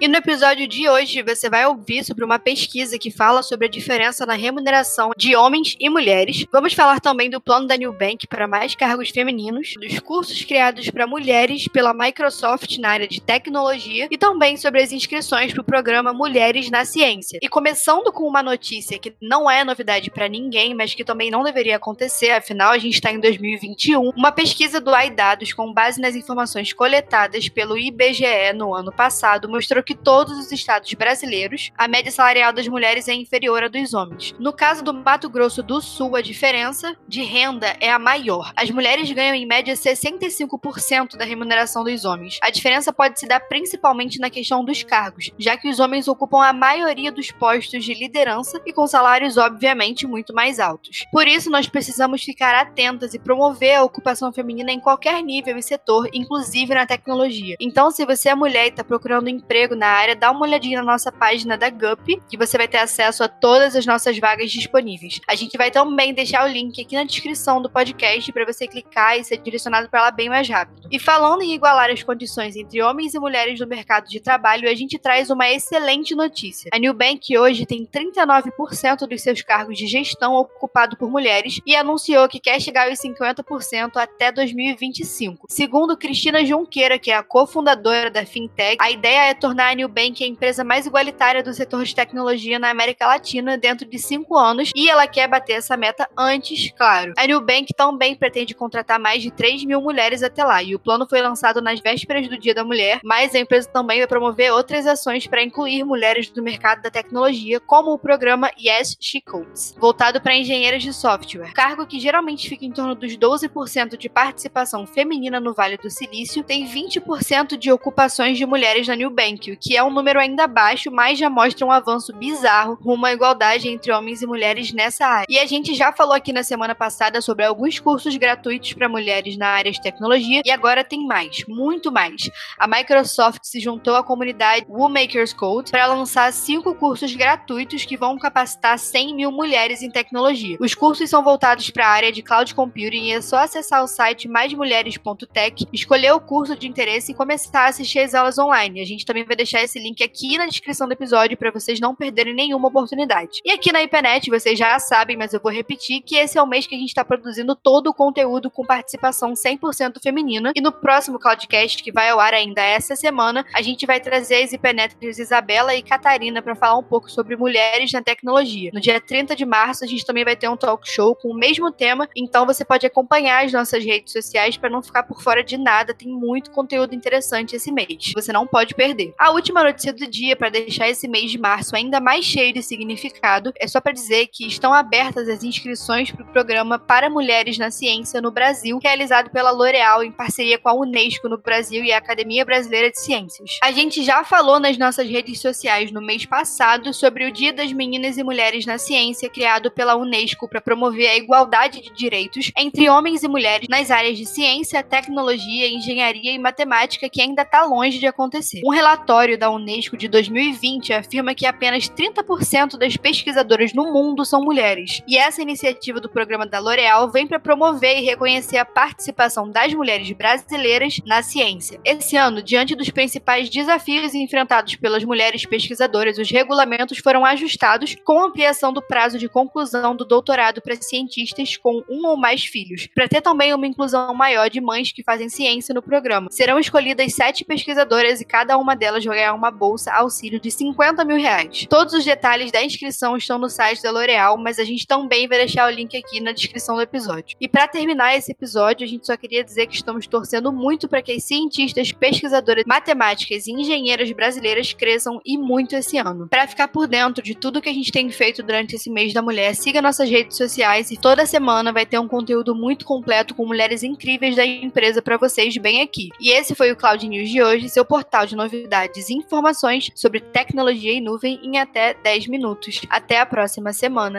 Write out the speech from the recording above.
E no episódio de hoje você vai ouvir sobre uma pesquisa que fala sobre a diferença na remuneração de homens e mulheres. Vamos falar também do plano da New Bank para mais cargos femininos, dos cursos criados para mulheres pela Microsoft na área de tecnologia e também sobre as inscrições para o programa Mulheres na Ciência. E começando com uma notícia que não é novidade para ninguém, mas que também não deveria acontecer, afinal a gente está em 2021, uma pesquisa do iDados com base nas informações coletadas pelo IBGE no ano passado mostrou que todos os estados brasileiros, a média salarial das mulheres é inferior à dos homens. No caso do Mato Grosso do Sul, a diferença de renda é a maior. As mulheres ganham em média 65% da remuneração dos homens. A diferença pode se dar principalmente na questão dos cargos, já que os homens ocupam a maioria dos postos de liderança e com salários obviamente muito mais altos. Por isso, nós precisamos ficar atentas e promover a ocupação feminina em qualquer nível e setor, inclusive na tecnologia. Então, se você é mulher e está procurando emprego na área, dá uma olhadinha na nossa página da GUP, que você vai ter acesso a todas as nossas vagas disponíveis. A gente vai também deixar o link aqui na descrição do podcast para você clicar e ser direcionado para lá bem mais rápido. E falando em igualar as condições entre homens e mulheres no mercado de trabalho, a gente traz uma excelente notícia. A New Bank hoje tem 39% dos seus cargos de gestão ocupados por mulheres e anunciou que quer chegar aos 50% até 2025. Segundo Cristina Junqueira, que é a cofundadora da Fintech, a ideia é tornar a Nubank é a empresa mais igualitária do setor de tecnologia na América Latina dentro de cinco anos e ela quer bater essa meta antes, claro. A Nubank também pretende contratar mais de 3 mil mulheres até lá e o plano foi lançado nas vésperas do Dia da Mulher, mas a empresa também vai promover outras ações para incluir mulheres do mercado da tecnologia, como o programa Yes She Codes, voltado para engenheiras de software. Cargo que geralmente fica em torno dos 12% de participação feminina no Vale do Silício, tem 20% de ocupações de mulheres na Nubank, que é um número ainda baixo, mas já mostra um avanço bizarro rumo à igualdade entre homens e mulheres nessa área. E a gente já falou aqui na semana passada sobre alguns cursos gratuitos para mulheres na área de tecnologia e agora tem mais, muito mais. A Microsoft se juntou à comunidade Womakers Code para lançar cinco cursos gratuitos que vão capacitar 100 mil mulheres em tecnologia. Os cursos são voltados para a área de cloud computing e é só acessar o site maismulheres.tech, escolher o curso de interesse e começar a assistir as aulas online. A gente também vai deixar deixar esse link aqui na descrição do episódio para vocês não perderem nenhuma oportunidade. E aqui na IPNET, vocês já sabem, mas eu vou repetir que esse é o mês que a gente está produzindo todo o conteúdo com participação 100% feminina. E no próximo Cloudcast, que vai ao ar ainda essa semana, a gente vai trazer as IPNETers Isabela e Catarina para falar um pouco sobre mulheres na tecnologia. No dia 30 de março, a gente também vai ter um talk show com o mesmo tema, então você pode acompanhar as nossas redes sociais para não ficar por fora de nada. Tem muito conteúdo interessante esse mês. Você não pode perder. A última notícia do dia para deixar esse mês de março ainda mais cheio de significado é só para dizer que estão abertas as inscrições para o programa para mulheres na ciência no Brasil, realizado pela L'Oréal em parceria com a Unesco no Brasil e a Academia Brasileira de Ciências. A gente já falou nas nossas redes sociais no mês passado sobre o Dia das Meninas e Mulheres na Ciência, criado pela Unesco para promover a igualdade de direitos entre homens e mulheres nas áreas de ciência, tecnologia, engenharia e matemática, que ainda está longe de acontecer. Um relatório relatório da Unesco de 2020 afirma que apenas 30% das pesquisadoras no mundo são mulheres. E essa iniciativa do programa da L'Oréal vem para promover e reconhecer a participação das mulheres brasileiras na ciência. Esse ano, diante dos principais desafios enfrentados pelas mulheres pesquisadoras, os regulamentos foram ajustados com ampliação do prazo de conclusão do doutorado para cientistas com um ou mais filhos, para ter também uma inclusão maior de mães que fazem ciência no programa. Serão escolhidas sete pesquisadoras e cada uma delas vai ganhar uma bolsa auxílio de 50 mil reais. Todos os detalhes da inscrição estão no site da L'Oréal, mas a gente também vai deixar o link aqui na descrição do episódio. E para terminar esse episódio, a gente só queria dizer que estamos torcendo muito para que as cientistas, pesquisadoras, matemáticas e engenheiras brasileiras cresçam e muito esse ano. Para ficar por dentro de tudo que a gente tem feito durante esse mês da mulher, siga nossas redes sociais e toda semana vai ter um conteúdo muito completo com mulheres incríveis da empresa para vocês bem aqui. E esse foi o Cloud News de hoje, seu portal de novidades informações sobre tecnologia em nuvem em até 10 minutos. Até a próxima semana.